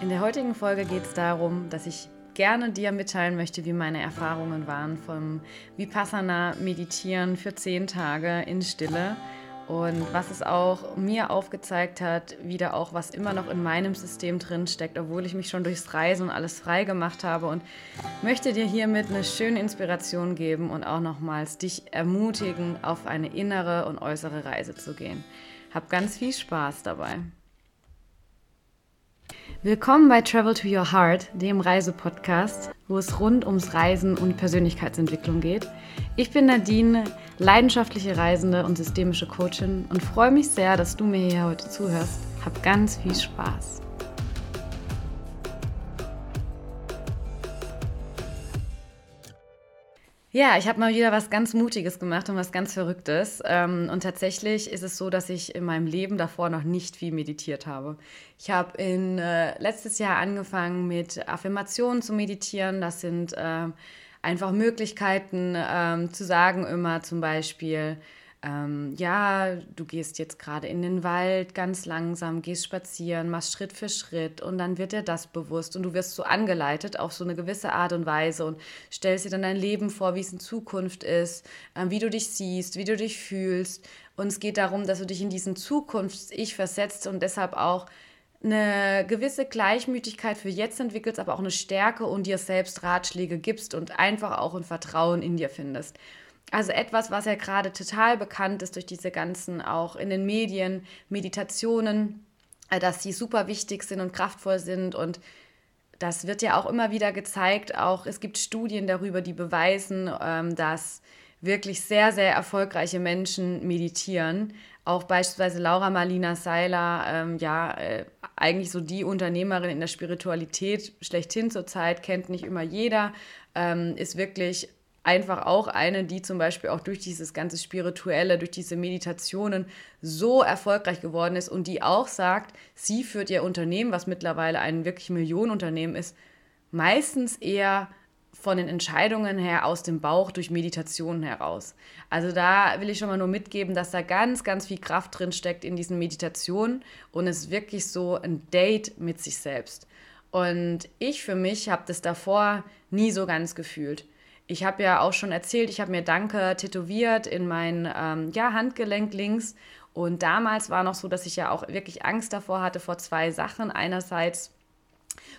In der heutigen Folge geht es darum, dass ich gerne dir mitteilen möchte, wie meine Erfahrungen waren vom Vipassana Meditieren für zehn Tage in Stille und was es auch mir aufgezeigt hat, wieder auch was immer noch in meinem System drin steckt, obwohl ich mich schon durchs Reisen und alles frei gemacht habe und möchte dir hiermit eine schöne Inspiration geben und auch nochmals dich ermutigen, auf eine innere und äußere Reise zu gehen. Hab ganz viel Spaß dabei. Willkommen bei Travel to Your Heart, dem Reisepodcast, wo es rund ums Reisen und Persönlichkeitsentwicklung geht. Ich bin Nadine, leidenschaftliche Reisende und systemische Coachin und freue mich sehr, dass du mir hier heute zuhörst. Hab ganz viel Spaß. Ja, ich habe mal wieder was ganz Mutiges gemacht und was ganz Verrücktes. Ähm, und tatsächlich ist es so, dass ich in meinem Leben davor noch nicht viel meditiert habe. Ich habe in äh, letztes Jahr angefangen mit Affirmationen zu meditieren. Das sind äh, einfach Möglichkeiten ähm, zu sagen, immer zum Beispiel, ähm, ja, du gehst jetzt gerade in den Wald ganz langsam, gehst spazieren, machst Schritt für Schritt und dann wird dir das bewusst und du wirst so angeleitet auf so eine gewisse Art und Weise und stellst dir dann dein Leben vor, wie es in Zukunft ist, äh, wie du dich siehst, wie du dich fühlst und es geht darum, dass du dich in diesen Zukunfts-Ich versetzt und deshalb auch eine gewisse Gleichmütigkeit für jetzt entwickelst, aber auch eine Stärke und dir selbst Ratschläge gibst und einfach auch ein Vertrauen in dir findest. Also etwas, was ja gerade total bekannt ist durch diese ganzen auch in den Medien, Meditationen, äh, dass sie super wichtig sind und kraftvoll sind und das wird ja auch immer wieder gezeigt. Auch es gibt Studien darüber, die beweisen, ähm, dass wirklich sehr, sehr erfolgreiche Menschen meditieren. Auch beispielsweise Laura Marlina Seiler, ähm, ja, äh, eigentlich so die Unternehmerin in der Spiritualität schlechthin zurzeit, kennt nicht immer jeder, ähm, ist wirklich einfach auch eine, die zum Beispiel auch durch dieses ganze Spirituelle, durch diese Meditationen so erfolgreich geworden ist und die auch sagt, sie führt ihr Unternehmen, was mittlerweile ein wirklich Millionenunternehmen ist, meistens eher von den Entscheidungen her aus dem Bauch durch Meditationen heraus. Also da will ich schon mal nur mitgeben, dass da ganz, ganz viel Kraft drin steckt in diesen Meditationen und es wirklich so ein Date mit sich selbst. Und ich für mich habe das davor nie so ganz gefühlt ich habe ja auch schon erzählt, ich habe mir Danke tätowiert in mein ähm, ja, Handgelenk links. Und damals war noch so, dass ich ja auch wirklich Angst davor hatte vor zwei Sachen. Einerseits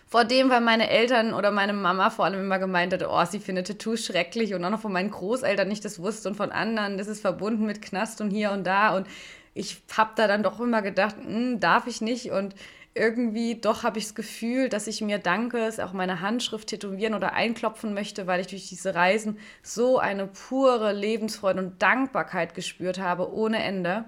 vor dem, weil meine Eltern oder meine Mama vor allem immer gemeint hat, oh, sie findet Tattoos schrecklich und auch noch von meinen Großeltern nicht das wusste und von anderen, das ist verbunden mit Knast und hier und da. Und ich habe da dann doch immer gedacht, hm, darf ich nicht und irgendwie doch habe ich das Gefühl, dass ich mir danke, auch meine Handschrift tätowieren oder einklopfen möchte, weil ich durch diese Reisen so eine pure Lebensfreude und Dankbarkeit gespürt habe, ohne Ende.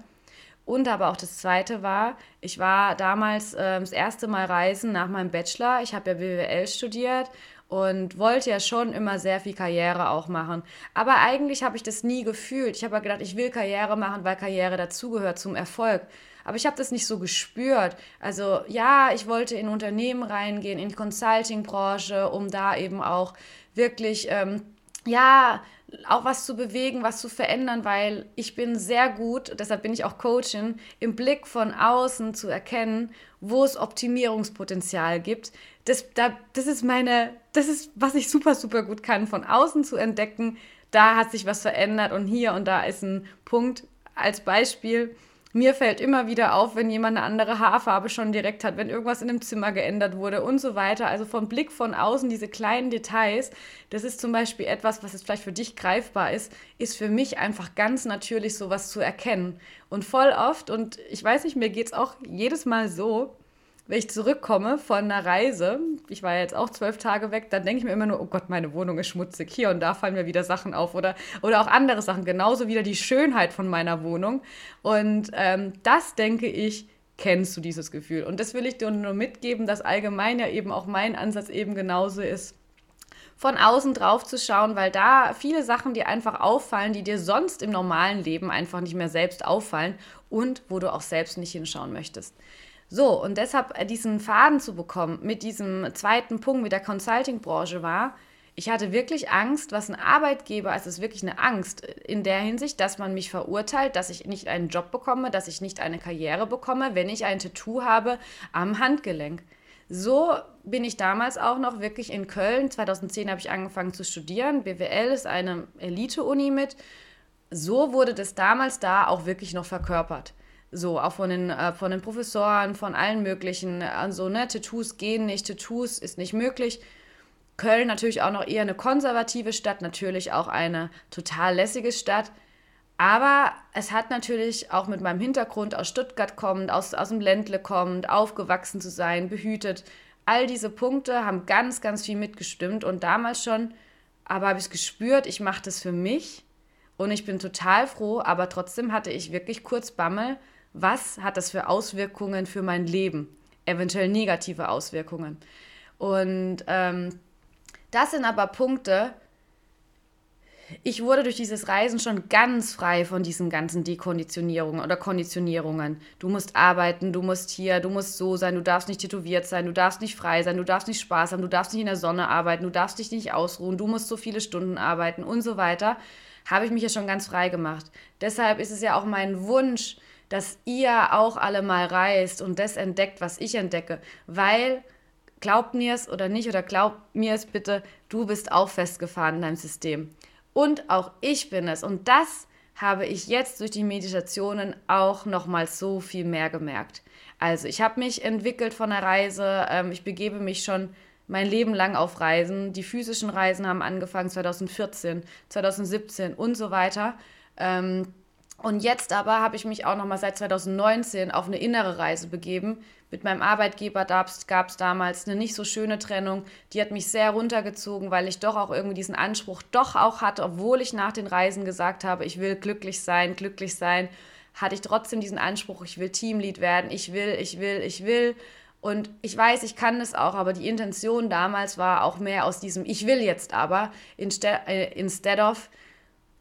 Und aber auch das Zweite war, ich war damals äh, das erste Mal reisen nach meinem Bachelor. Ich habe ja BWL studiert und wollte ja schon immer sehr viel Karriere auch machen. Aber eigentlich habe ich das nie gefühlt. Ich habe ja gedacht, ich will Karriere machen, weil Karriere dazugehört zum Erfolg. Aber ich habe das nicht so gespürt. Also ja, ich wollte in Unternehmen reingehen, in die Consulting-Branche, um da eben auch wirklich, ähm, ja, auch was zu bewegen, was zu verändern, weil ich bin sehr gut, deshalb bin ich auch Coachin, im Blick von außen zu erkennen, wo es Optimierungspotenzial gibt. Das, da, das ist meine, das ist, was ich super, super gut kann, von außen zu entdecken, da hat sich was verändert und hier und da ist ein Punkt als Beispiel mir fällt immer wieder auf, wenn jemand eine andere Haarfarbe schon direkt hat, wenn irgendwas in dem Zimmer geändert wurde und so weiter. Also vom Blick von außen, diese kleinen Details, das ist zum Beispiel etwas, was jetzt vielleicht für dich greifbar ist, ist für mich einfach ganz natürlich sowas zu erkennen. Und voll oft, und ich weiß nicht, mir geht es auch jedes Mal so, wenn ich zurückkomme von einer Reise, ich war ja jetzt auch zwölf Tage weg, dann denke ich mir immer nur, oh Gott, meine Wohnung ist schmutzig. Hier und da fallen mir wieder Sachen auf oder, oder auch andere Sachen. Genauso wieder die Schönheit von meiner Wohnung. Und ähm, das denke ich, kennst du dieses Gefühl. Und das will ich dir nur mitgeben, dass allgemein ja eben auch mein Ansatz eben genauso ist von außen drauf zu schauen, weil da viele Sachen dir einfach auffallen, die dir sonst im normalen Leben einfach nicht mehr selbst auffallen und wo du auch selbst nicht hinschauen möchtest. So, und deshalb äh, diesen Faden zu bekommen mit diesem zweiten Punkt, mit der Consulting-Branche war, ich hatte wirklich Angst, was ein Arbeitgeber, also es ist wirklich eine Angst in der Hinsicht, dass man mich verurteilt, dass ich nicht einen Job bekomme, dass ich nicht eine Karriere bekomme, wenn ich ein Tattoo habe am Handgelenk. So bin ich damals auch noch wirklich in Köln. 2010 habe ich angefangen zu studieren. BWL ist eine Elite-Uni mit. So wurde das damals da auch wirklich noch verkörpert. So, auch von den, äh, von den Professoren, von allen möglichen. Also, ne, Tattoos gehen nicht, Tattoos ist nicht möglich. Köln natürlich auch noch eher eine konservative Stadt, natürlich auch eine total lässige Stadt. Aber es hat natürlich auch mit meinem Hintergrund aus Stuttgart kommend, aus, aus dem Ländle kommend, aufgewachsen zu sein, behütet. All diese Punkte haben ganz, ganz viel mitgestimmt und damals schon, aber habe ich gespürt, ich mache das für mich und ich bin total froh, aber trotzdem hatte ich wirklich kurz Bammel, was hat das für Auswirkungen für mein Leben, eventuell negative Auswirkungen. Und ähm, das sind aber Punkte, ich wurde durch dieses Reisen schon ganz frei von diesen ganzen Dekonditionierungen oder Konditionierungen. Du musst arbeiten, du musst hier, du musst so sein, du darfst nicht tätowiert sein, du darfst nicht frei sein, du darfst nicht Spaß haben, du darfst nicht in der Sonne arbeiten, du darfst dich nicht ausruhen, du musst so viele Stunden arbeiten und so weiter. Habe ich mich ja schon ganz frei gemacht. Deshalb ist es ja auch mein Wunsch, dass ihr auch alle mal reist und das entdeckt, was ich entdecke, weil glaubt mir es oder nicht oder glaubt mir es bitte, du bist auch festgefahren in deinem System. Und auch ich bin es. Und das habe ich jetzt durch die Meditationen auch nochmal so viel mehr gemerkt. Also ich habe mich entwickelt von der Reise. Ähm, ich begebe mich schon mein Leben lang auf Reisen. Die physischen Reisen haben angefangen 2014, 2017 und so weiter. Ähm, und jetzt aber habe ich mich auch nochmal seit 2019 auf eine innere Reise begeben, mit meinem Arbeitgeber gab es damals eine nicht so schöne Trennung. Die hat mich sehr runtergezogen, weil ich doch auch irgendwie diesen Anspruch doch auch hatte, obwohl ich nach den Reisen gesagt habe, ich will glücklich sein, glücklich sein, hatte ich trotzdem diesen Anspruch, ich will Teamlead werden, ich will, ich will, ich will. Und ich weiß, ich kann das auch, aber die Intention damals war auch mehr aus diesem Ich will jetzt aber, instead, äh, instead of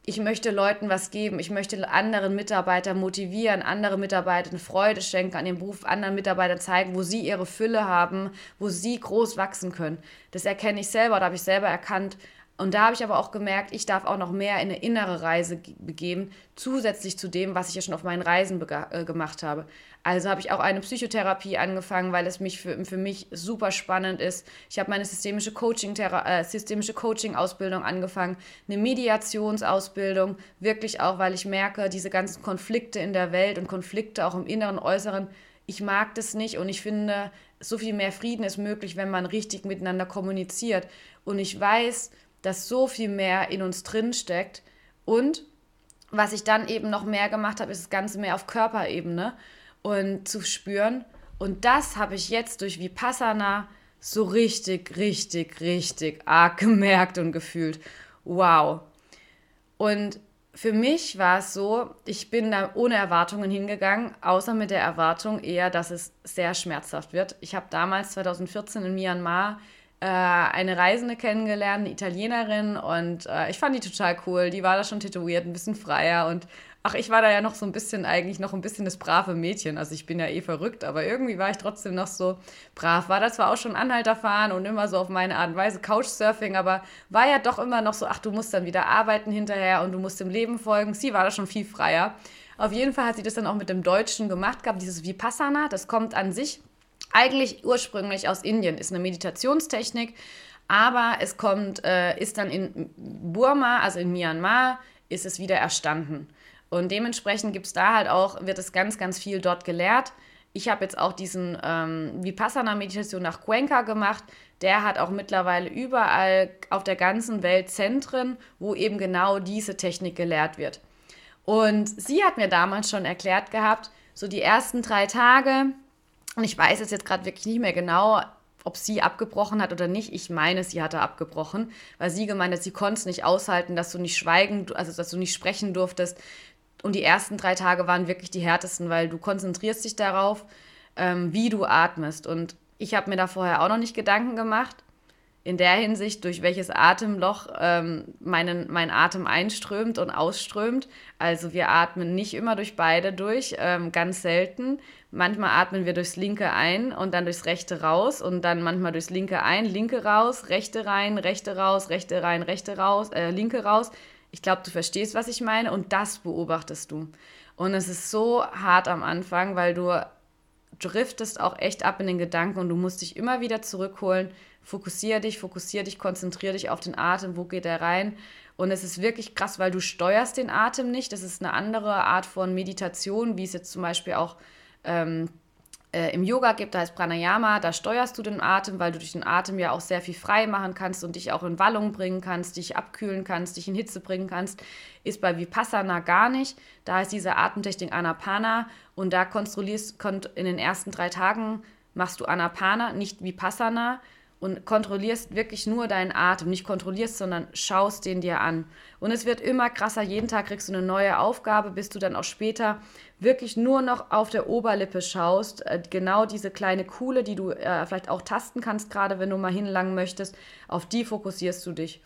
ich möchte Leuten was geben, ich möchte anderen Mitarbeitern motivieren, andere Mitarbeiter eine Freude schenken an dem Beruf, anderen Mitarbeitern zeigen, wo sie ihre Fülle haben, wo sie groß wachsen können. Das erkenne ich selber, da habe ich selber erkannt, und da habe ich aber auch gemerkt, ich darf auch noch mehr in eine innere Reise begeben, zusätzlich zu dem, was ich ja schon auf meinen Reisen äh, gemacht habe. Also habe ich auch eine Psychotherapie angefangen, weil es mich für, für mich super spannend ist. Ich habe meine systemische Coaching äh, systemische Coaching Ausbildung angefangen, eine Mediationsausbildung, wirklich auch, weil ich merke, diese ganzen Konflikte in der Welt und Konflikte auch im Inneren, Äußeren, ich mag das nicht und ich finde, so viel mehr Frieden ist möglich, wenn man richtig miteinander kommuniziert. Und ich weiß, dass so viel mehr in uns drin steckt. Und was ich dann eben noch mehr gemacht habe, ist das Ganze mehr auf Körperebene und zu spüren. Und das habe ich jetzt durch Vipassana so richtig, richtig, richtig arg gemerkt und gefühlt. Wow. Und für mich war es so, ich bin da ohne Erwartungen hingegangen, außer mit der Erwartung eher, dass es sehr schmerzhaft wird. Ich habe damals 2014 in Myanmar eine Reisende kennengelernt, eine Italienerin und äh, ich fand die total cool. Die war da schon tätowiert, ein bisschen freier und ach, ich war da ja noch so ein bisschen, eigentlich noch ein bisschen das brave Mädchen. Also ich bin ja eh verrückt, aber irgendwie war ich trotzdem noch so brav. War da zwar auch schon Anhalter fahren und immer so auf meine Art und Weise Couchsurfing, aber war ja doch immer noch so, ach, du musst dann wieder arbeiten hinterher und du musst dem Leben folgen. Sie war da schon viel freier. Auf jeden Fall hat sie das dann auch mit dem Deutschen gemacht gehabt, dieses Vipassana. Das kommt an sich eigentlich ursprünglich aus Indien, ist eine Meditationstechnik, aber es kommt, äh, ist dann in Burma, also in Myanmar, ist es wieder erstanden. Und dementsprechend gibt es da halt auch, wird es ganz, ganz viel dort gelehrt. Ich habe jetzt auch diesen ähm, Vipassana-Meditation nach Cuenca gemacht. Der hat auch mittlerweile überall auf der ganzen Welt Zentren, wo eben genau diese Technik gelehrt wird. Und sie hat mir damals schon erklärt gehabt, so die ersten drei Tage, und ich weiß es jetzt gerade wirklich nicht mehr genau, ob sie abgebrochen hat oder nicht. Ich meine, sie hatte abgebrochen, weil sie gemeint hat, sie konnte es nicht aushalten, dass du nicht schweigen, also dass du nicht sprechen durftest. Und die ersten drei Tage waren wirklich die härtesten, weil du konzentrierst dich darauf, ähm, wie du atmest. Und ich habe mir da vorher auch noch nicht Gedanken gemacht in der Hinsicht, durch welches Atemloch ähm, meinen, mein Atem einströmt und ausströmt. Also wir atmen nicht immer durch beide durch, ähm, ganz selten. Manchmal atmen wir durchs linke ein und dann durchs rechte raus und dann manchmal durchs linke ein, linke raus, rechte rein, rechte raus, rechte rein, rechte raus, äh, linke raus. Ich glaube, du verstehst, was ich meine und das beobachtest du. Und es ist so hart am Anfang, weil du driftest auch echt ab in den Gedanken und du musst dich immer wieder zurückholen. Fokussiere dich, fokussiere dich, konzentriere dich auf den Atem, wo geht er rein. Und es ist wirklich krass, weil du steuerst den Atem nicht. Das ist eine andere Art von Meditation, wie es jetzt zum Beispiel auch ähm, äh, im Yoga gibt, da heißt Pranayama, da steuerst du den Atem, weil du durch den Atem ja auch sehr viel frei machen kannst und dich auch in Wallung bringen kannst, dich abkühlen kannst, dich in Hitze bringen kannst. Ist bei Vipassana gar nicht. Da ist diese Atemtechnik Anapana und da kontrollierst in den ersten drei Tagen machst du Anapana, nicht Vipassana und kontrollierst wirklich nur deinen Atem. Nicht kontrollierst, sondern schaust den dir an. Und es wird immer krasser. Jeden Tag kriegst du eine neue Aufgabe, bis du dann auch später wirklich nur noch auf der Oberlippe schaust. Äh, genau diese kleine Kuhle, die du äh, vielleicht auch tasten kannst, gerade wenn du mal hinlangen möchtest, auf die fokussierst du dich.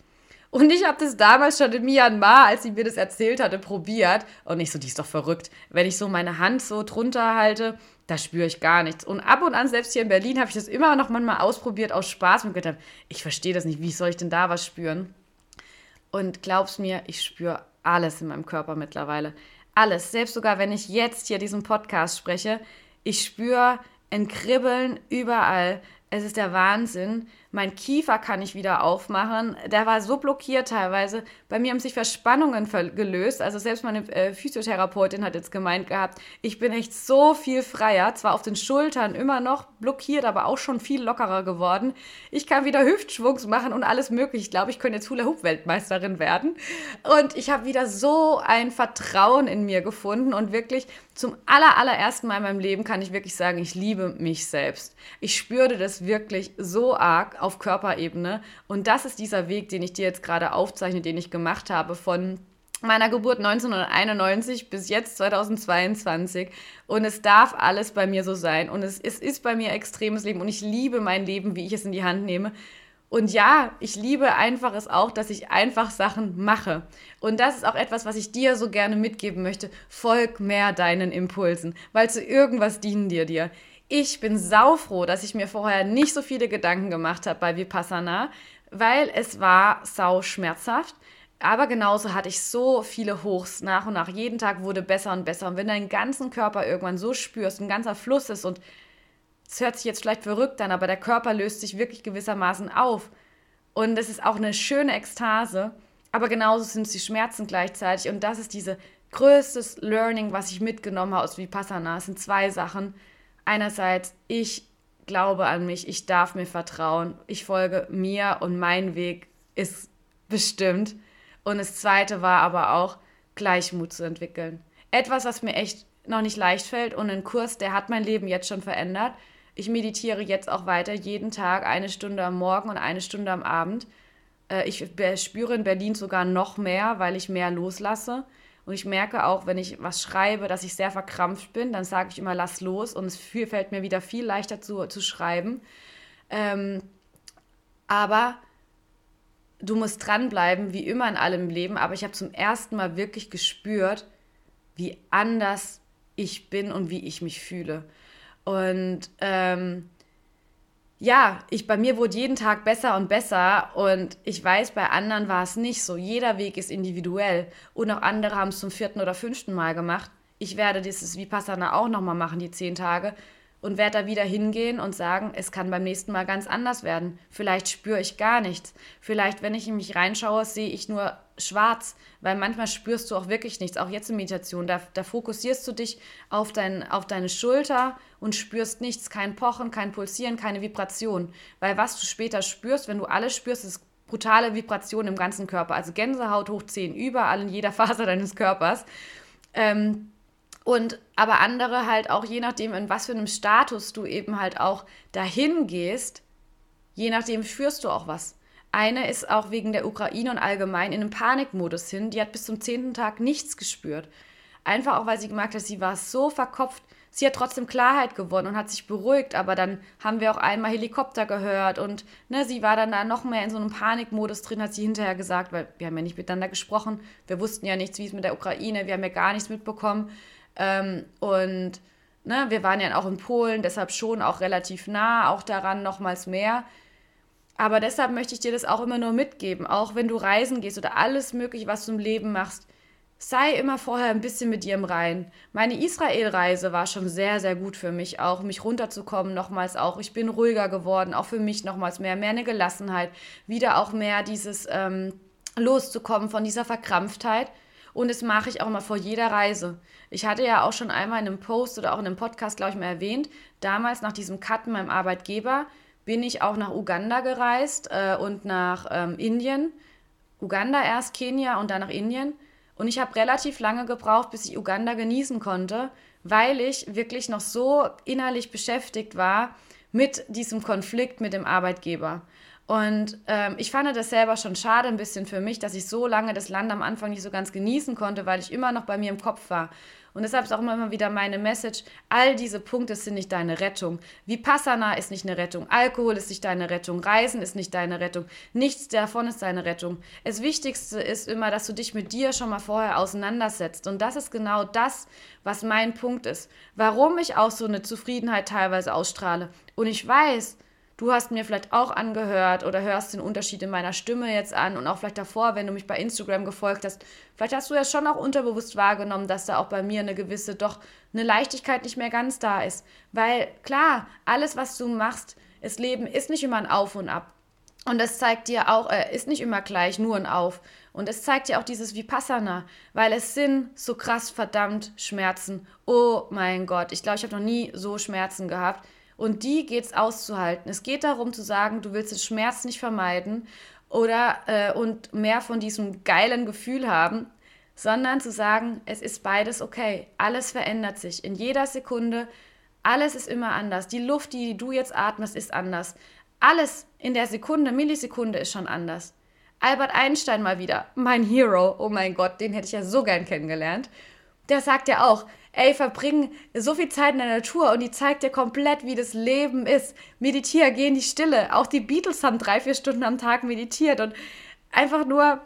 Und ich habe das damals schon in Myanmar, als sie mir das erzählt hatte, probiert. Und ich so, die ist doch verrückt. Wenn ich so meine Hand so drunter halte, da spüre ich gar nichts. Und ab und an, selbst hier in Berlin, habe ich das immer noch manchmal ausprobiert aus Spaß und gedacht, ich verstehe das nicht, wie soll ich denn da was spüren? Und glaub's mir, ich spüre alles in meinem Körper mittlerweile. Alles. Selbst sogar, wenn ich jetzt hier diesen Podcast spreche, ich spüre ein Kribbeln überall. Es ist der Wahnsinn. Mein Kiefer kann ich wieder aufmachen. Der war so blockiert teilweise. Bei mir haben sich Verspannungen gelöst. Also selbst meine äh, Physiotherapeutin hat jetzt gemeint gehabt, ich bin echt so viel freier. Zwar auf den Schultern immer noch blockiert, aber auch schon viel lockerer geworden. Ich kann wieder Hüftschwungs machen und alles mögliche. Ich glaube, ich könnte jetzt Hula-Hoop-Weltmeisterin werden. Und ich habe wieder so ein Vertrauen in mir gefunden und wirklich zum aller, allerersten Mal in meinem Leben kann ich wirklich sagen, ich liebe mich selbst. Ich spürte das wirklich so arg auf Körperebene. Und das ist dieser Weg, den ich dir jetzt gerade aufzeichne, den ich gemacht habe von meiner Geburt 1991 bis jetzt 2022 und es darf alles bei mir so sein und es, es ist bei mir extremes Leben und ich liebe mein Leben, wie ich es in die Hand nehme. Und ja, ich liebe einfach es auch, dass ich einfach Sachen mache. Und das ist auch etwas, was ich dir so gerne mitgeben möchte. Folg mehr deinen Impulsen, weil zu irgendwas dienen dir dir. Ich bin saufroh, dass ich mir vorher nicht so viele Gedanken gemacht habe bei Vipassana, weil es war sau schmerzhaft. Aber genauso hatte ich so viele Hochs nach und nach. Jeden Tag wurde besser und besser. Und wenn deinen ganzen Körper irgendwann so spürst, ein ganzer Fluss ist und es hört sich jetzt vielleicht verrückt an, aber der Körper löst sich wirklich gewissermaßen auf. Und es ist auch eine schöne Ekstase. Aber genauso sind es die Schmerzen gleichzeitig. Und das ist diese größtes Learning, was ich mitgenommen habe aus Vipassana. Es sind zwei Sachen einerseits, ich glaube an mich, ich darf mir vertrauen, ich folge mir und mein Weg ist bestimmt. Und das zweite war aber auch, Gleichmut zu entwickeln. Etwas, was mir echt noch nicht leicht fällt und ein Kurs, der hat mein Leben jetzt schon verändert. Ich meditiere jetzt auch weiter, jeden Tag eine Stunde am Morgen und eine Stunde am Abend. Äh, ich spüre in Berlin sogar noch mehr, weil ich mehr loslasse. Und ich merke auch, wenn ich was schreibe, dass ich sehr verkrampft bin, dann sage ich immer, lass los. Und es fällt mir wieder viel leichter zu, zu schreiben. Ähm, aber du musst dranbleiben, wie immer in allem Leben. Aber ich habe zum ersten Mal wirklich gespürt, wie anders ich bin und wie ich mich fühle. Und ähm, ja, ich, bei mir wurde jeden Tag besser und besser und ich weiß, bei anderen war es nicht so. Jeder Weg ist individuell und auch andere haben es zum vierten oder fünften Mal gemacht. Ich werde dieses Vipassana auch nochmal machen, die zehn Tage und werde da wieder hingehen und sagen, es kann beim nächsten Mal ganz anders werden. Vielleicht spüre ich gar nichts. Vielleicht, wenn ich in mich reinschaue, sehe ich nur schwarz, weil manchmal spürst du auch wirklich nichts. Auch jetzt in Meditation, da, da fokussierst du dich auf, dein, auf deine Schulter und spürst nichts, kein Pochen, kein Pulsieren, keine Vibration. Weil was du später spürst, wenn du alles spürst, ist brutale Vibration im ganzen Körper. Also Gänsehaut hoch 10, überall in jeder Faser deines Körpers. Ähm, und aber andere halt auch, je nachdem, in was für einem Status du eben halt auch dahin gehst, je nachdem führst du auch was. Eine ist auch wegen der Ukraine und allgemein in einem Panikmodus hin. Die hat bis zum zehnten Tag nichts gespürt. Einfach auch, weil sie gemerkt hat, sie war so verkopft. Sie hat trotzdem Klarheit gewonnen und hat sich beruhigt, aber dann haben wir auch einmal Helikopter gehört und ne, sie war dann da noch mehr in so einem Panikmodus drin, hat sie hinterher gesagt, weil wir haben ja nicht miteinander gesprochen, wir wussten ja nichts, wie es mit der Ukraine, wir haben ja gar nichts mitbekommen. Ähm, und ne, wir waren ja auch in Polen, deshalb schon auch relativ nah, auch daran nochmals mehr. Aber deshalb möchte ich dir das auch immer nur mitgeben, auch wenn du reisen gehst oder alles mögliche, was du im Leben machst. sei immer vorher ein bisschen mit dir im Rein. Meine Israel-Reise war schon sehr, sehr gut für mich, auch mich runterzukommen, nochmals auch. Ich bin ruhiger geworden, auch für mich nochmals mehr, mehr eine Gelassenheit, wieder auch mehr dieses ähm, loszukommen von dieser Verkrampftheit. Und das mache ich auch mal vor jeder Reise. Ich hatte ja auch schon einmal in einem Post oder auch in einem Podcast, glaube ich, mal erwähnt, damals nach diesem Cut mit meinem Arbeitgeber bin ich auch nach Uganda gereist äh, und nach ähm, Indien. Uganda erst, Kenia und dann nach Indien. Und ich habe relativ lange gebraucht, bis ich Uganda genießen konnte, weil ich wirklich noch so innerlich beschäftigt war mit diesem Konflikt mit dem Arbeitgeber. Und ähm, ich fand das selber schon schade ein bisschen für mich, dass ich so lange das Land am Anfang nicht so ganz genießen konnte, weil ich immer noch bei mir im Kopf war. Und deshalb ist auch immer wieder meine Message, all diese Punkte sind nicht deine Rettung. Vipassana ist nicht eine Rettung, Alkohol ist nicht deine Rettung, Reisen ist nicht deine Rettung, nichts davon ist deine Rettung. Das Wichtigste ist immer, dass du dich mit dir schon mal vorher auseinandersetzt. Und das ist genau das, was mein Punkt ist. Warum ich auch so eine Zufriedenheit teilweise ausstrahle. Und ich weiß, Du hast mir vielleicht auch angehört oder hörst den Unterschied in meiner Stimme jetzt an und auch vielleicht davor, wenn du mich bei Instagram gefolgt hast. Vielleicht hast du ja schon auch unterbewusst wahrgenommen, dass da auch bei mir eine gewisse, doch eine Leichtigkeit nicht mehr ganz da ist. Weil klar, alles, was du machst, das Leben ist nicht immer ein Auf und Ab. Und das zeigt dir auch, äh, ist nicht immer gleich nur ein Auf. Und es zeigt dir auch dieses Vipassana, weil es sind so krass verdammt Schmerzen. Oh mein Gott, ich glaube, ich habe noch nie so Schmerzen gehabt und die geht es auszuhalten. Es geht darum zu sagen, du willst den Schmerz nicht vermeiden oder äh, und mehr von diesem geilen Gefühl haben, sondern zu sagen, es ist beides okay. Alles verändert sich in jeder Sekunde. Alles ist immer anders. Die Luft, die du jetzt atmest, ist anders. Alles in der Sekunde, Millisekunde ist schon anders. Albert Einstein mal wieder, mein Hero, oh mein Gott, den hätte ich ja so gern kennengelernt. Der sagt ja auch, ey, verbring so viel Zeit in der Natur und die zeigt dir komplett, wie das Leben ist. Meditier, geh in die Stille. Auch die Beatles haben drei, vier Stunden am Tag meditiert und einfach nur,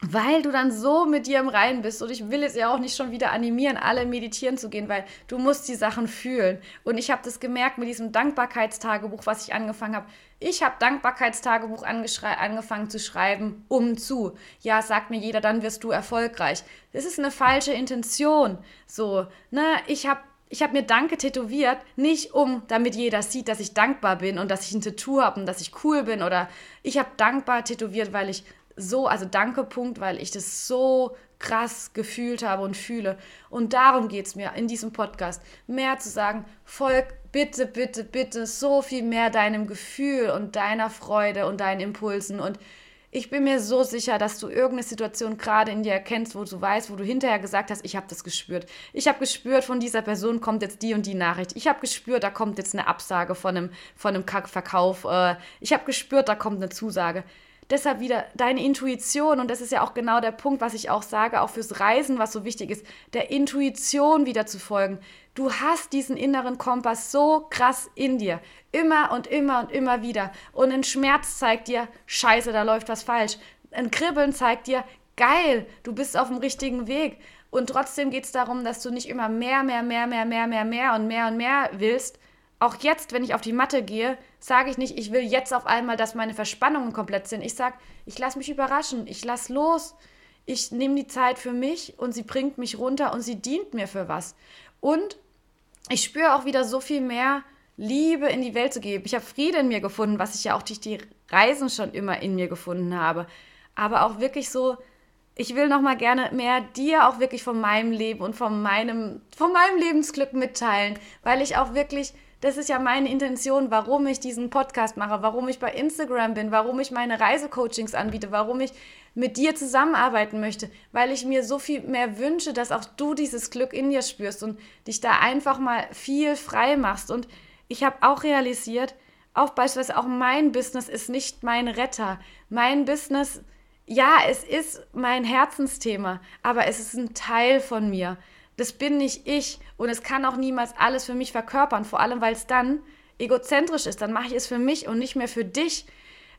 weil du dann so mit dir im Reinen bist. Und ich will es ja auch nicht schon wieder animieren, alle meditieren zu gehen, weil du musst die Sachen fühlen. Und ich habe das gemerkt mit diesem Dankbarkeitstagebuch, was ich angefangen habe. Ich habe Dankbarkeitstagebuch angefangen zu schreiben, um zu. Ja, sagt mir jeder, dann wirst du erfolgreich. Das ist eine falsche Intention. So, ne, ich habe ich habe mir Danke tätowiert, nicht um, damit jeder sieht, dass ich dankbar bin und dass ich ein Tattoo habe und dass ich cool bin oder ich habe dankbar tätowiert, weil ich so, also danke Punkt, weil ich das so krass gefühlt habe und fühle. Und darum geht es mir in diesem Podcast, mehr zu sagen, folg bitte, bitte, bitte so viel mehr deinem Gefühl und deiner Freude und deinen Impulsen. Und ich bin mir so sicher, dass du irgendeine Situation gerade in dir erkennst, wo du weißt, wo du hinterher gesagt hast, ich habe das gespürt. Ich habe gespürt, von dieser Person kommt jetzt die und die Nachricht. Ich habe gespürt, da kommt jetzt eine Absage von einem, von einem Verkauf. Äh, ich habe gespürt, da kommt eine Zusage deshalb wieder deine Intuition, und das ist ja auch genau der Punkt, was ich auch sage, auch fürs Reisen, was so wichtig ist, der Intuition wieder zu folgen. Du hast diesen inneren Kompass so krass in dir. Immer und immer und immer wieder. Und ein Schmerz zeigt dir, scheiße, da läuft was falsch. Ein Kribbeln zeigt dir, geil, du bist auf dem richtigen Weg. Und trotzdem geht es darum, dass du nicht immer mehr, mehr, mehr, mehr, mehr, mehr, mehr und mehr und mehr willst, auch jetzt, wenn ich auf die Matte gehe, sage ich nicht, ich will jetzt auf einmal, dass meine Verspannungen komplett sind. Ich sage, ich lasse mich überraschen, ich lasse los, ich nehme die Zeit für mich und sie bringt mich runter und sie dient mir für was. Und ich spüre auch wieder so viel mehr Liebe in die Welt zu geben. Ich habe Friede in mir gefunden, was ich ja auch durch die Reisen schon immer in mir gefunden habe. Aber auch wirklich so, ich will noch mal gerne mehr dir auch wirklich von meinem Leben und von meinem, von meinem Lebensglück mitteilen, weil ich auch wirklich das ist ja meine Intention, warum ich diesen Podcast mache, warum ich bei Instagram bin, warum ich meine Reisecoachings anbiete, warum ich mit dir zusammenarbeiten möchte, weil ich mir so viel mehr wünsche, dass auch du dieses Glück in dir spürst und dich da einfach mal viel frei machst. Und ich habe auch realisiert, auch beispielsweise auch mein Business ist nicht mein Retter. Mein Business, ja, es ist mein Herzensthema, aber es ist ein Teil von mir. Das bin nicht ich und es kann auch niemals alles für mich verkörpern, vor allem weil es dann egozentrisch ist. Dann mache ich es für mich und nicht mehr für dich.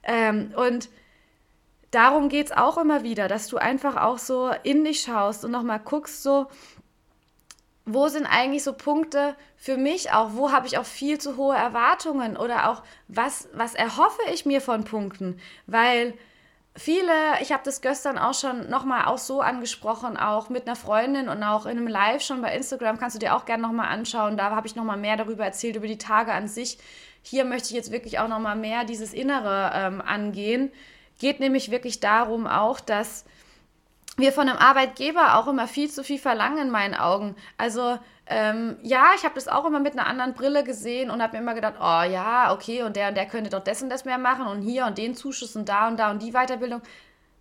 Ähm, und darum geht es auch immer wieder, dass du einfach auch so in dich schaust und nochmal guckst, so, wo sind eigentlich so Punkte für mich auch, wo habe ich auch viel zu hohe Erwartungen oder auch was, was erhoffe ich mir von Punkten, weil viele, ich habe das gestern auch schon nochmal auch so angesprochen, auch mit einer Freundin und auch in einem Live schon bei Instagram, kannst du dir auch gerne nochmal anschauen. Da habe ich nochmal mehr darüber erzählt, über die Tage an sich. Hier möchte ich jetzt wirklich auch nochmal mehr dieses Innere ähm, angehen. Geht nämlich wirklich darum auch, dass wir von einem Arbeitgeber auch immer viel zu viel verlangen in meinen Augen. Also ähm, ja, ich habe das auch immer mit einer anderen Brille gesehen und habe mir immer gedacht, oh ja, okay, und der und der könnte doch das und das mehr machen und hier und den Zuschuss und da und da und die Weiterbildung.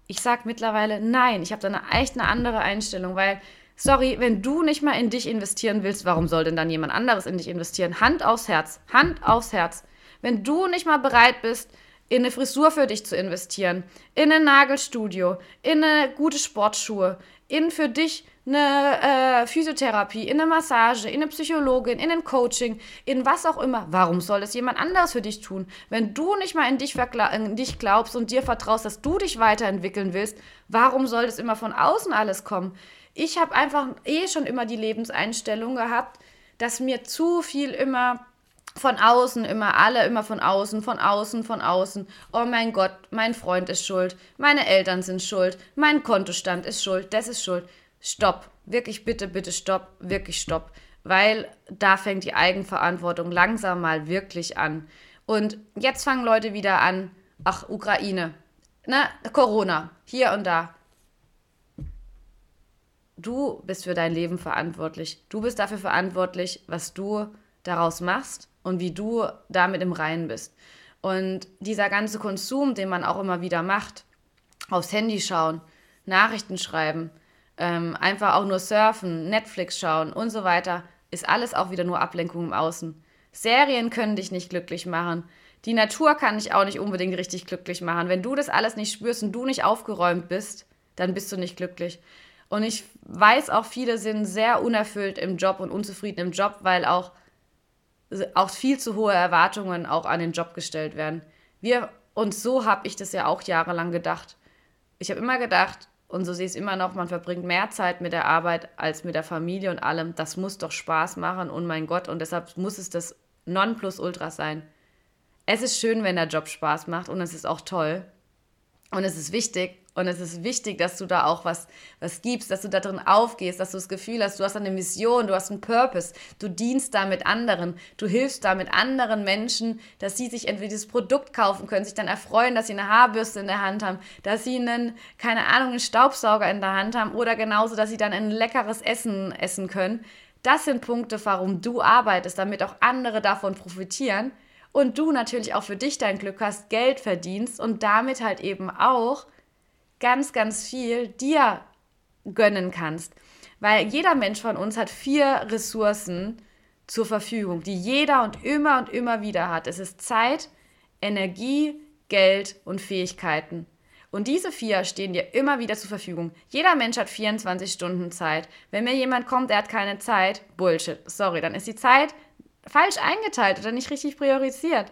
Ich sage mittlerweile nein, ich habe da eine, echt eine andere Einstellung, weil, sorry, wenn du nicht mal in dich investieren willst, warum soll denn dann jemand anderes in dich investieren? Hand aufs Herz, Hand aufs Herz. Wenn du nicht mal bereit bist, in eine Frisur für dich zu investieren, in ein Nagelstudio, in eine gute Sportschuhe, in für dich eine äh, Physiotherapie, in eine Massage, in eine Psychologin, in ein Coaching, in was auch immer. Warum soll es jemand anderes für dich tun? Wenn du nicht mal in dich, in dich glaubst und dir vertraust, dass du dich weiterentwickeln willst, warum soll das immer von außen alles kommen? Ich habe einfach eh schon immer die Lebenseinstellung gehabt, dass mir zu viel immer von außen, immer alle, immer von außen, von außen, von außen. Oh mein Gott, mein Freund ist schuld, meine Eltern sind schuld, mein Kontostand ist schuld, das ist schuld. Stopp, wirklich bitte, bitte stopp, wirklich stopp, weil da fängt die Eigenverantwortung langsam mal wirklich an. Und jetzt fangen Leute wieder an, ach, Ukraine, ne, Corona, hier und da. Du bist für dein Leben verantwortlich. Du bist dafür verantwortlich, was du daraus machst und wie du damit im Reinen bist. Und dieser ganze Konsum, den man auch immer wieder macht, aufs Handy schauen, Nachrichten schreiben, ähm, einfach auch nur surfen, Netflix schauen und so weiter, ist alles auch wieder nur Ablenkung im Außen. Serien können dich nicht glücklich machen. Die Natur kann dich auch nicht unbedingt richtig glücklich machen. Wenn du das alles nicht spürst und du nicht aufgeräumt bist, dann bist du nicht glücklich. Und ich weiß auch, viele sind sehr unerfüllt im Job und unzufrieden im Job, weil auch, auch viel zu hohe Erwartungen auch an den Job gestellt werden. Wir, und so habe ich das ja auch jahrelang gedacht. Ich habe immer gedacht, und so sehe ich es immer noch, man verbringt mehr Zeit mit der Arbeit als mit der Familie und allem. Das muss doch Spaß machen und mein Gott, und deshalb muss es das Nonplusultra sein. Es ist schön, wenn der Job Spaß macht und es ist auch toll. Und es ist wichtig, und es ist wichtig, dass du da auch was, was gibst, dass du da drin aufgehst, dass du das Gefühl hast, du hast eine Mission, du hast einen Purpose, du dienst da mit anderen, du hilfst da mit anderen Menschen, dass sie sich entweder dieses Produkt kaufen können, sich dann erfreuen, dass sie eine Haarbürste in der Hand haben, dass sie einen, keine Ahnung, einen Staubsauger in der Hand haben oder genauso, dass sie dann ein leckeres Essen essen können. Das sind Punkte, warum du arbeitest, damit auch andere davon profitieren und du natürlich auch für dich dein Glück hast, Geld verdienst und damit halt eben auch ganz, ganz viel dir gönnen kannst. Weil jeder Mensch von uns hat vier Ressourcen zur Verfügung, die jeder und immer und immer wieder hat. Es ist Zeit, Energie, Geld und Fähigkeiten. Und diese vier stehen dir immer wieder zur Verfügung. Jeder Mensch hat 24 Stunden Zeit. Wenn mir jemand kommt, der hat keine Zeit, Bullshit, sorry, dann ist die Zeit falsch eingeteilt oder nicht richtig priorisiert.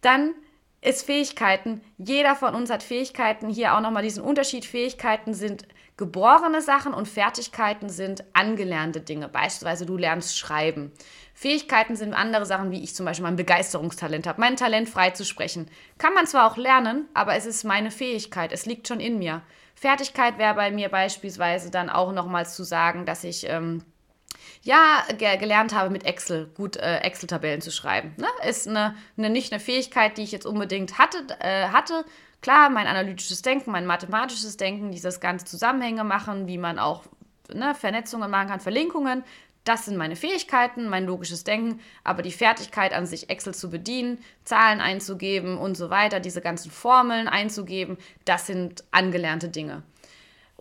Dann ist Fähigkeiten. Jeder von uns hat Fähigkeiten. Hier auch nochmal diesen Unterschied. Fähigkeiten sind geborene Sachen und Fertigkeiten sind angelernte Dinge. Beispielsweise du lernst schreiben. Fähigkeiten sind andere Sachen, wie ich zum Beispiel mein Begeisterungstalent habe. Mein Talent frei zu sprechen. Kann man zwar auch lernen, aber es ist meine Fähigkeit. Es liegt schon in mir. Fertigkeit wäre bei mir beispielsweise dann auch nochmals zu sagen, dass ich ähm, ja, ge gelernt habe, mit Excel gut äh, Excel-Tabellen zu schreiben. Ne? Ist eine, eine, nicht eine Fähigkeit, die ich jetzt unbedingt hatte, äh, hatte. Klar, mein analytisches Denken, mein mathematisches Denken, dieses ganze Zusammenhänge machen, wie man auch ne, Vernetzungen machen kann, Verlinkungen. Das sind meine Fähigkeiten, mein logisches Denken, aber die Fertigkeit an sich, Excel zu bedienen, Zahlen einzugeben und so weiter, diese ganzen Formeln einzugeben, das sind angelernte Dinge.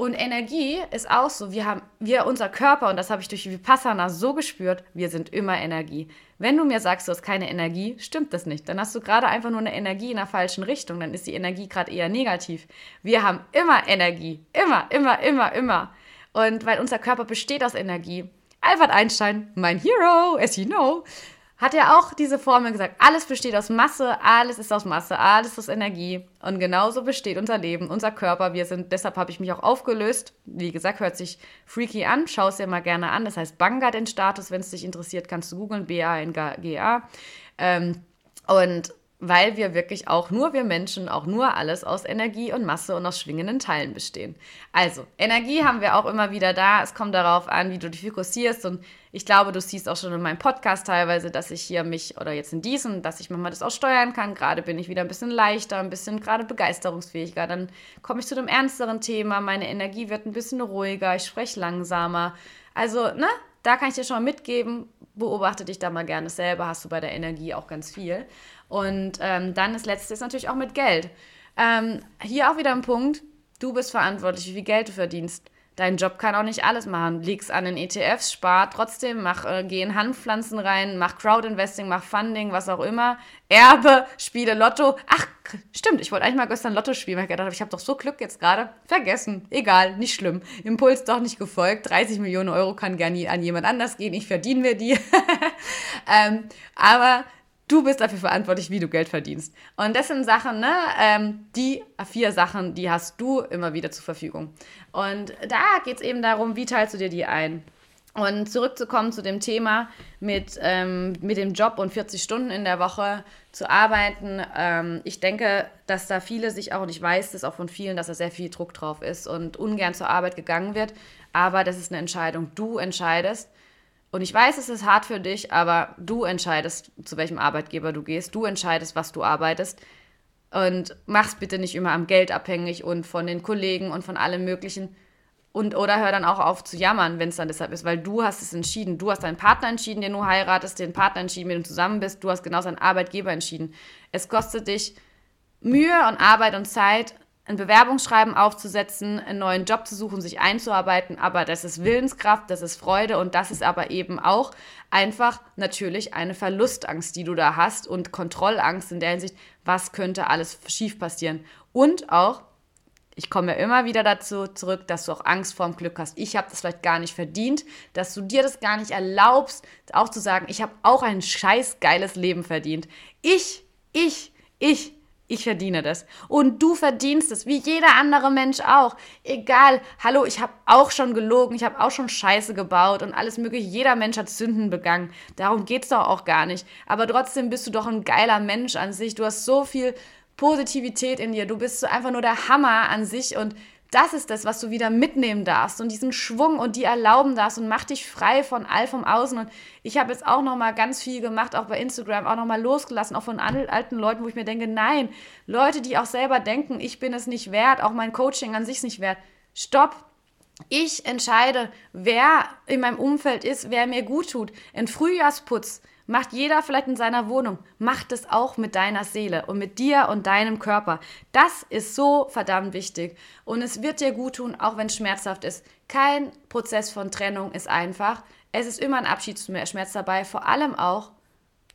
Und Energie ist auch so, wir haben, wir, unser Körper, und das habe ich durch Vipassana so gespürt, wir sind immer Energie. Wenn du mir sagst, du hast keine Energie, stimmt das nicht. Dann hast du gerade einfach nur eine Energie in der falschen Richtung, dann ist die Energie gerade eher negativ. Wir haben immer Energie. Immer, immer, immer, immer. Und weil unser Körper besteht aus Energie. Albert Einstein, mein Hero, as you know, hat er auch diese Formel gesagt, alles besteht aus Masse, alles ist aus Masse, alles ist Energie. Und genauso besteht unser Leben, unser Körper. Wir sind, deshalb habe ich mich auch aufgelöst. Wie gesagt, hört sich freaky an, schau es dir mal gerne an. Das heißt Banga den Status, wenn es dich interessiert, kannst du googeln, B-A-N-G-A. Ähm, und weil wir wirklich auch nur wir Menschen, auch nur alles aus Energie und Masse und aus schwingenden Teilen bestehen. Also, Energie haben wir auch immer wieder da. Es kommt darauf an, wie du dich fokussierst und ich glaube, du siehst auch schon in meinem Podcast teilweise, dass ich hier mich oder jetzt in diesem, dass ich manchmal das auch steuern kann. Gerade bin ich wieder ein bisschen leichter, ein bisschen gerade begeisterungsfähiger. Dann komme ich zu einem ernsteren Thema. Meine Energie wird ein bisschen ruhiger. Ich spreche langsamer. Also, ne? Da kann ich dir schon mal mitgeben, beobachte dich da mal gerne selber, hast du bei der Energie auch ganz viel. Und ähm, dann das Letzte ist natürlich auch mit Geld. Ähm, hier auch wieder ein Punkt, du bist verantwortlich, wie viel Geld du verdienst. Dein Job kann auch nicht alles machen. Liegst an den ETFs, spar trotzdem, mach, äh, geh in Handpflanzen rein, mach Crowdinvesting, mach Funding, was auch immer. Erbe, spiele Lotto. Ach, stimmt, ich wollte eigentlich mal gestern Lotto spielen, weil ich gedacht habe, ich habe doch so Glück jetzt gerade. Vergessen. Egal, nicht schlimm. Impuls doch nicht gefolgt. 30 Millionen Euro kann gerne an jemand anders gehen. Ich verdiene mir die. ähm, aber du bist dafür verantwortlich, wie du Geld verdienst. Und das sind Sachen, ne, ähm, die vier Sachen, die hast du immer wieder zur Verfügung. Und da geht es eben darum, wie teilst du dir die ein? Und zurückzukommen zu dem Thema mit, ähm, mit dem Job und 40 Stunden in der Woche zu arbeiten. Ähm, ich denke, dass da viele sich auch, und ich weiß das auch von vielen, dass da sehr viel Druck drauf ist und ungern zur Arbeit gegangen wird. Aber das ist eine Entscheidung. Du entscheidest. Und ich weiß, es ist hart für dich, aber du entscheidest, zu welchem Arbeitgeber du gehst. Du entscheidest, was du arbeitest. Und mach's bitte nicht immer am Geld abhängig und von den Kollegen und von allem Möglichen. Und oder hör dann auch auf zu jammern, wenn es dann deshalb ist, weil du hast es entschieden. Du hast deinen Partner entschieden, den du heiratest, den Partner entschieden, mit dem du zusammen bist. Du hast genau seinen Arbeitgeber entschieden. Es kostet dich Mühe und Arbeit und Zeit, ein Bewerbungsschreiben aufzusetzen, einen neuen Job zu suchen, sich einzuarbeiten, aber das ist Willenskraft, das ist Freude und das ist aber eben auch einfach natürlich eine Verlustangst, die du da hast und Kontrollangst in der Hinsicht, was könnte alles schief passieren. Und auch, ich komme ja immer wieder dazu zurück, dass du auch Angst vorm Glück hast. Ich habe das vielleicht gar nicht verdient, dass du dir das gar nicht erlaubst, auch zu sagen, ich habe auch ein scheiß geiles Leben verdient. Ich, ich, ich ich verdiene das. Und du verdienst es, wie jeder andere Mensch auch. Egal, hallo, ich habe auch schon gelogen, ich habe auch schon Scheiße gebaut und alles mögliche. Jeder Mensch hat Sünden begangen. Darum geht es doch auch gar nicht. Aber trotzdem bist du doch ein geiler Mensch an sich. Du hast so viel Positivität in dir. Du bist so einfach nur der Hammer an sich und das ist das, was du wieder mitnehmen darfst und diesen Schwung und die erlauben darfst und mach dich frei von all vom Außen. Und ich habe jetzt auch noch mal ganz viel gemacht, auch bei Instagram, auch noch mal losgelassen, auch von alten Leuten, wo ich mir denke, nein, Leute, die auch selber denken, ich bin es nicht wert, auch mein Coaching an sich ist nicht wert. Stopp, ich entscheide, wer in meinem Umfeld ist, wer mir gut tut. Ein Frühjahrsputz Macht jeder vielleicht in seiner Wohnung. Macht es auch mit deiner Seele und mit dir und deinem Körper. Das ist so verdammt wichtig. Und es wird dir gut tun, auch wenn es schmerzhaft ist. Kein Prozess von Trennung ist einfach. Es ist immer ein Abschiedsschmerz dabei. Vor allem auch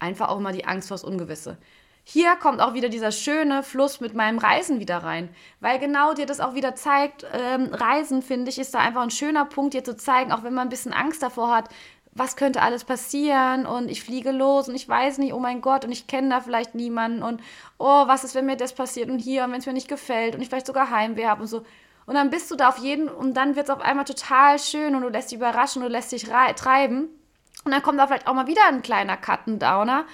einfach auch mal die Angst vor das Ungewisse. Hier kommt auch wieder dieser schöne Fluss mit meinem Reisen wieder rein, weil genau dir das auch wieder zeigt. Ähm, Reisen, finde ich, ist da einfach ein schöner Punkt, dir zu zeigen, auch wenn man ein bisschen Angst davor hat, was könnte alles passieren? Und ich fliege los und ich weiß nicht, oh mein Gott, und ich kenne da vielleicht niemanden. Und oh, was ist, wenn mir das passiert? Und hier und wenn es mir nicht gefällt? Und ich vielleicht sogar Heimweh habe und so. Und dann bist du da auf jeden und dann wird es auf einmal total schön und du lässt dich überraschen, du lässt dich treiben. Und dann kommt da vielleicht auch mal wieder ein kleiner Cut-Downer,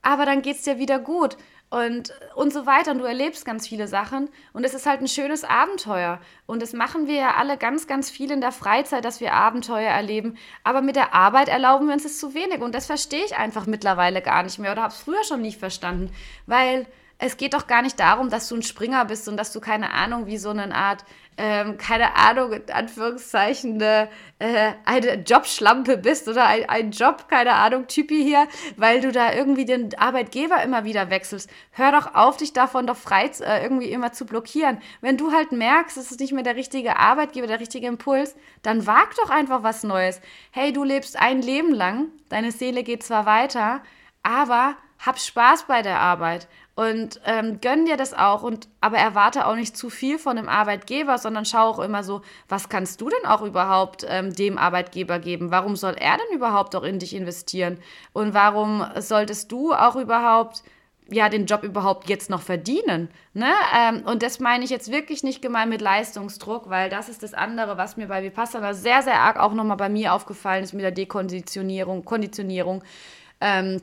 aber dann geht es dir wieder gut und, und so weiter. Und du erlebst ganz viele Sachen. Und es ist halt ein schönes Abenteuer. Und das machen wir ja alle ganz, ganz viel in der Freizeit, dass wir Abenteuer erleben. Aber mit der Arbeit erlauben wir uns es zu wenig. Und das verstehe ich einfach mittlerweile gar nicht mehr oder habe es früher schon nicht verstanden. Weil es geht doch gar nicht darum, dass du ein Springer bist und dass du keine Ahnung, wie so eine Art, ähm, keine Ahnung, in Anführungszeichen, eine, äh, eine Jobschlampe bist oder ein, ein Job, keine Ahnung, Typi hier, weil du da irgendwie den Arbeitgeber immer wieder wechselst. Hör doch auf, dich davon doch frei äh, irgendwie immer zu blockieren. Wenn du halt merkst, es ist nicht mehr der richtige Arbeitgeber, der richtige Impuls, dann wag doch einfach was Neues. Hey, du lebst ein Leben lang, deine Seele geht zwar weiter, aber hab Spaß bei der Arbeit und ähm, gönn dir das auch und aber erwarte auch nicht zu viel von dem Arbeitgeber, sondern schau auch immer so, was kannst du denn auch überhaupt ähm, dem Arbeitgeber geben? Warum soll er denn überhaupt auch in dich investieren? Und warum solltest du auch überhaupt ja den Job überhaupt jetzt noch verdienen? Ne? Ähm, und das meine ich jetzt wirklich nicht gemein mit Leistungsdruck, weil das ist das andere, was mir bei Vipassana sehr, sehr arg auch nochmal bei mir aufgefallen ist mit der Dekonditionierung, Konditionierung. Ähm,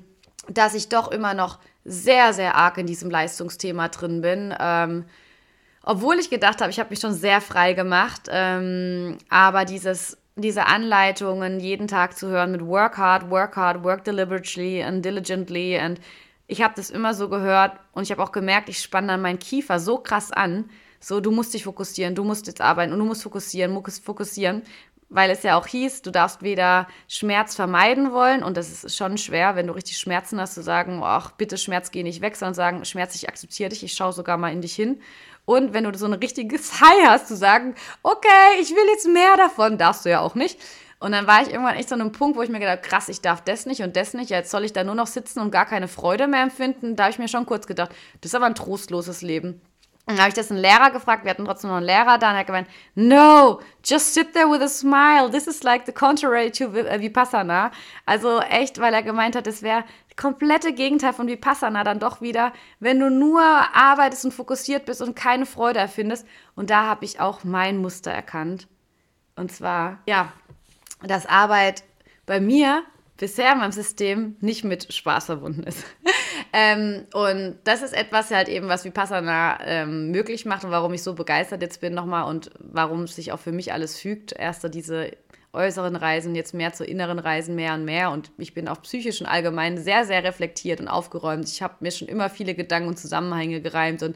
dass ich doch immer noch sehr, sehr arg in diesem Leistungsthema drin bin. Ähm, obwohl ich gedacht habe, ich habe mich schon sehr frei gemacht, ähm, aber dieses, diese Anleitungen jeden Tag zu hören mit Work hard, work hard, work deliberately and diligently und ich habe das immer so gehört und ich habe auch gemerkt, ich spanne dann meinen Kiefer so krass an, so du musst dich fokussieren, du musst jetzt arbeiten und du musst fokussieren, musst fokussieren, weil es ja auch hieß, du darfst weder Schmerz vermeiden wollen und das ist schon schwer, wenn du richtig Schmerzen hast, zu sagen, ach bitte Schmerz, geh nicht weg, sondern sagen, Schmerz, ich akzeptiere dich, ich schaue sogar mal in dich hin. Und wenn du so ein richtiges High hast, zu sagen, okay, ich will jetzt mehr davon, darfst du ja auch nicht. Und dann war ich irgendwann echt so an einem Punkt, wo ich mir gedacht habe, krass, ich darf das nicht und das nicht. Jetzt soll ich da nur noch sitzen und gar keine Freude mehr empfinden. Da habe ich mir schon kurz gedacht, das ist aber ein trostloses Leben. Dann habe ich das einen Lehrer gefragt, wir hatten trotzdem noch einen Lehrer da und er hat gemeint, no, just sit there with a smile. This is like the contrary to äh, Vipassana. Also echt, weil er gemeint hat, es wäre komplette Gegenteil von Vipassana dann doch wieder, wenn du nur arbeitest und fokussiert bist und keine Freude erfindest. Und da habe ich auch mein Muster erkannt. Und zwar, ja, dass Arbeit bei mir bisher in meinem System nicht mit Spaß verbunden ist. ähm, und das ist etwas halt eben, was Vipassana ähm, möglich macht und warum ich so begeistert jetzt bin nochmal und warum sich auch für mich alles fügt. Erst diese äußeren Reisen, jetzt mehr zu inneren Reisen mehr und mehr. Und ich bin auf psychischen allgemein sehr, sehr reflektiert und aufgeräumt. Ich habe mir schon immer viele Gedanken und Zusammenhänge gereimt und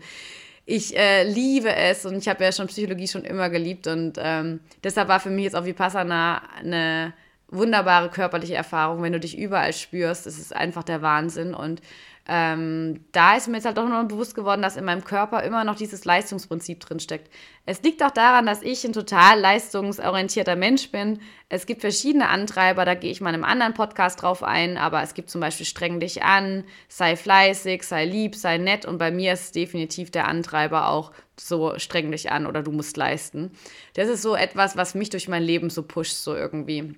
ich äh, liebe es und ich habe ja schon Psychologie schon immer geliebt und ähm, deshalb war für mich jetzt auch Vipassana eine wunderbare körperliche Erfahrung, wenn du dich überall spürst. Es ist einfach der Wahnsinn. Und ähm, da ist mir jetzt halt doch noch bewusst geworden, dass in meinem Körper immer noch dieses Leistungsprinzip drinsteckt. Es liegt auch daran, dass ich ein total leistungsorientierter Mensch bin. Es gibt verschiedene Antreiber, da gehe ich mal in einem anderen Podcast drauf ein, aber es gibt zum Beispiel streng dich an, sei fleißig, sei lieb, sei nett und bei mir ist definitiv der Antreiber auch so streng dich an oder du musst leisten. Das ist so etwas, was mich durch mein Leben so pusht, so irgendwie.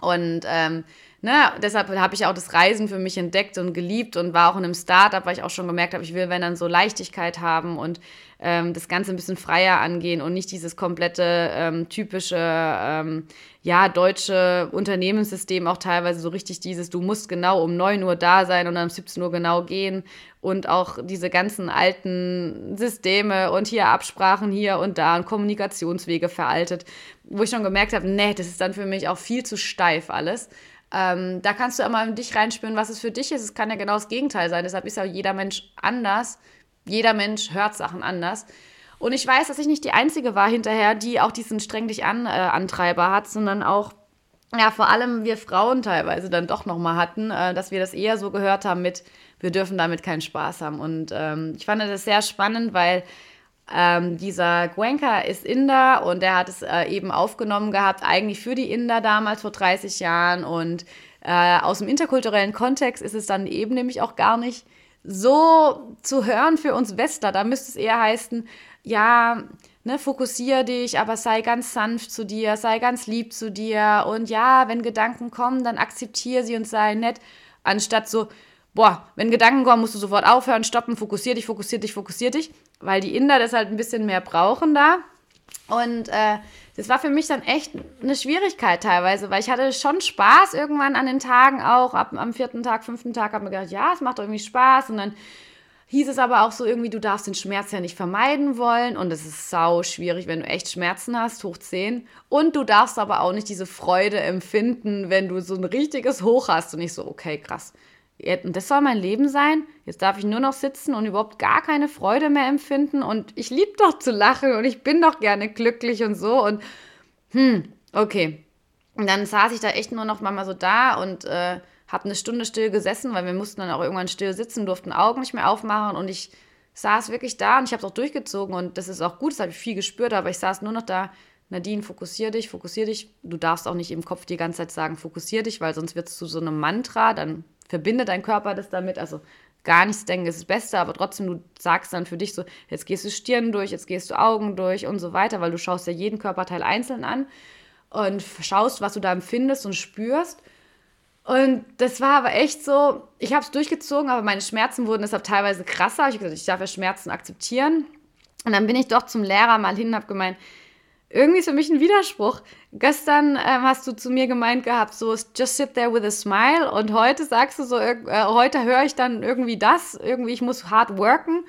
Und ähm, ne, deshalb habe ich auch das Reisen für mich entdeckt und geliebt und war auch in einem Startup, weil ich auch schon gemerkt habe, ich will, wenn dann so Leichtigkeit haben und ähm, das Ganze ein bisschen freier angehen und nicht dieses komplette ähm, typische, ähm, ja, deutsche Unternehmenssystem auch teilweise so richtig dieses, du musst genau um 9 Uhr da sein und um 17 Uhr genau gehen und auch diese ganzen alten Systeme und hier Absprachen hier und da und Kommunikationswege veraltet, wo ich schon gemerkt habe, nee, das ist dann für mich auch viel zu steif alles. Ähm, da kannst du immer in dich reinspüren, was es für dich ist. Es kann ja genau das Gegenteil sein. Deshalb ist ja jeder Mensch anders. Jeder Mensch hört Sachen anders. Und ich weiß, dass ich nicht die Einzige war hinterher, die auch diesen streng dich an äh, Antreiber hat, sondern auch, ja, vor allem wir Frauen teilweise dann doch nochmal hatten, äh, dass wir das eher so gehört haben mit, wir dürfen damit keinen Spaß haben. Und ähm, ich fand das sehr spannend, weil ähm, dieser Gwenka ist Inder und der hat es äh, eben aufgenommen gehabt, eigentlich für die Inder damals vor 30 Jahren. Und äh, aus dem interkulturellen Kontext ist es dann eben nämlich auch gar nicht so zu hören für uns Westler. Da müsste es eher heißen, ja, ne, fokussiere dich, aber sei ganz sanft zu dir, sei ganz lieb zu dir. Und ja, wenn Gedanken kommen, dann akzeptiere sie und sei nett, anstatt so, boah, wenn Gedanken kommen, musst du sofort aufhören, stoppen, fokussier dich, fokussier dich, fokussier dich, weil die Inder das halt ein bisschen mehr brauchen da. Und äh, das war für mich dann echt eine Schwierigkeit teilweise, weil ich hatte schon Spaß irgendwann an den Tagen auch. Ab, am vierten Tag, fünften Tag habe ich mir gedacht, ja, es macht irgendwie Spaß. Und dann hieß es aber auch so irgendwie, du darfst den Schmerz ja nicht vermeiden wollen. Und es ist sau schwierig, wenn du echt Schmerzen hast, hoch 10. Und du darfst aber auch nicht diese Freude empfinden, wenn du so ein richtiges Hoch hast. Und ich so, okay, krass und das soll mein Leben sein? Jetzt darf ich nur noch sitzen und überhaupt gar keine Freude mehr empfinden und ich liebe doch zu lachen und ich bin doch gerne glücklich und so und hm, okay. Und dann saß ich da echt nur noch mal so da und äh, habe eine Stunde still gesessen, weil wir mussten dann auch irgendwann still sitzen, durften Augen nicht mehr aufmachen und ich saß wirklich da und ich habe es auch durchgezogen und das ist auch gut, das habe ich viel gespürt, aber ich saß nur noch da, Nadine, fokussier dich, fokussier dich. Du darfst auch nicht im Kopf die ganze Zeit sagen, fokussier dich, weil sonst wird es zu so einem Mantra, dann verbindet dein Körper das damit. Also gar nichts denken ist das Beste, aber trotzdem, du sagst dann für dich so, jetzt gehst du Stirn durch, jetzt gehst du Augen durch und so weiter, weil du schaust ja jeden Körperteil einzeln an und schaust, was du da empfindest und spürst. Und das war aber echt so, ich habe es durchgezogen, aber meine Schmerzen wurden deshalb teilweise krasser. Ich habe gesagt, ich darf ja Schmerzen akzeptieren. Und dann bin ich doch zum Lehrer mal hin und habe gemeint, irgendwie ist für mich ein Widerspruch. Gestern ähm, hast du zu mir gemeint gehabt, so just sit there with a smile und heute sagst du so, äh, heute höre ich dann irgendwie das, irgendwie ich muss hard worken.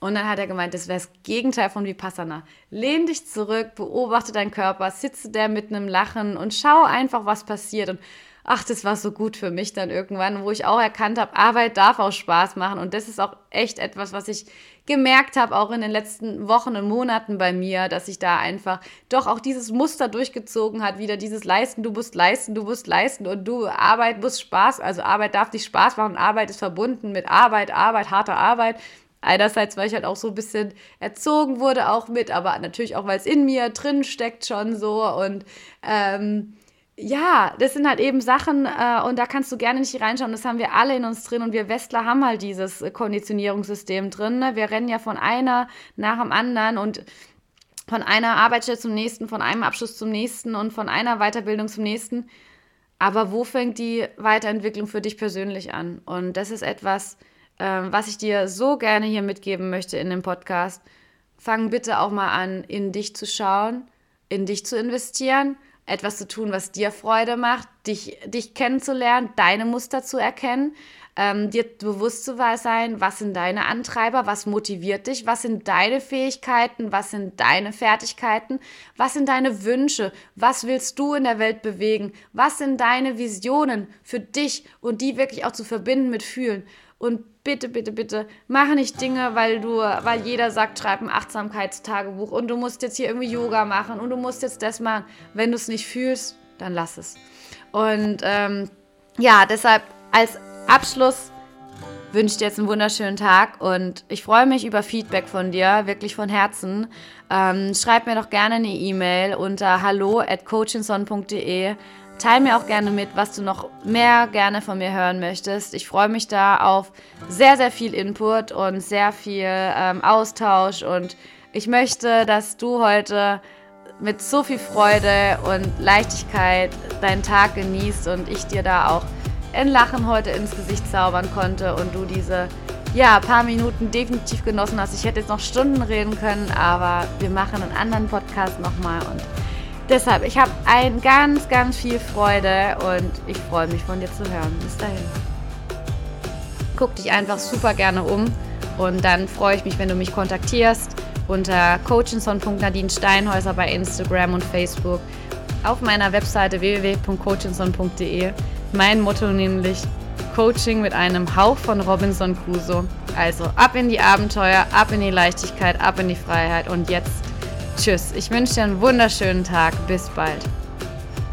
Und dann hat er gemeint, das wäre das Gegenteil von Vipassana. Lehn dich zurück, beobachte deinen Körper, sitze der mit einem Lachen und schau einfach, was passiert. Und ach, das war so gut für mich dann irgendwann, wo ich auch erkannt habe, Arbeit darf auch Spaß machen. Und das ist auch echt etwas, was ich gemerkt habe, auch in den letzten Wochen und Monaten bei mir, dass sich da einfach doch auch dieses Muster durchgezogen hat, wieder dieses Leisten, du musst leisten, du musst leisten und du, Arbeit muss Spaß, also Arbeit darf nicht Spaß machen, Arbeit ist verbunden mit Arbeit, Arbeit, harte Arbeit. Einerseits, weil ich halt auch so ein bisschen erzogen wurde, auch mit, aber natürlich auch, weil es in mir drin steckt schon so und ähm, ja, das sind halt eben Sachen äh, und da kannst du gerne nicht reinschauen. Das haben wir alle in uns drin und wir Westler haben halt dieses Konditionierungssystem drin. Ne? Wir rennen ja von einer nach dem anderen und von einer Arbeitsstelle zum nächsten, von einem Abschluss zum nächsten und von einer Weiterbildung zum nächsten. Aber wo fängt die Weiterentwicklung für dich persönlich an? Und das ist etwas, äh, was ich dir so gerne hier mitgeben möchte in dem Podcast. Fang bitte auch mal an, in dich zu schauen, in dich zu investieren etwas zu tun, was dir Freude macht, dich, dich kennenzulernen, deine Muster zu erkennen, ähm, dir bewusst zu sein, was sind deine Antreiber, was motiviert dich, was sind deine Fähigkeiten, was sind deine Fertigkeiten, was sind deine Wünsche, was willst du in der Welt bewegen, was sind deine Visionen für dich und die wirklich auch zu verbinden mit Fühlen. Und bitte, bitte, bitte, mache nicht Dinge, weil du, weil jeder sagt, schreib ein Achtsamkeitstagebuch und du musst jetzt hier irgendwie Yoga machen und du musst jetzt das machen. Wenn du es nicht fühlst, dann lass es. Und ähm, ja, deshalb als Abschluss wünsche ich dir jetzt einen wunderschönen Tag und ich freue mich über Feedback von dir, wirklich von Herzen. Ähm, schreib mir doch gerne eine E-Mail unter hallo at coachinson.de Teil mir auch gerne mit, was du noch mehr gerne von mir hören möchtest. Ich freue mich da auf sehr, sehr viel Input und sehr viel ähm, Austausch. Und ich möchte, dass du heute mit so viel Freude und Leichtigkeit deinen Tag genießt und ich dir da auch ein Lachen heute ins Gesicht zaubern konnte und du diese ja, paar Minuten definitiv genossen hast. Ich hätte jetzt noch Stunden reden können, aber wir machen einen anderen Podcast nochmal und Deshalb, ich habe ein ganz, ganz viel Freude und ich freue mich von dir zu hören. Bis dahin. Guck dich einfach super gerne um und dann freue ich mich, wenn du mich kontaktierst unter coachinson.nadinesteinhäuser bei Instagram und Facebook, auf meiner Webseite www.coachinson.de. Mein Motto nämlich Coaching mit einem Hauch von Robinson Crusoe. Also ab in die Abenteuer, ab in die Leichtigkeit, ab in die Freiheit und jetzt Tschüss. Ich wünsche dir einen wunderschönen Tag. Bis bald.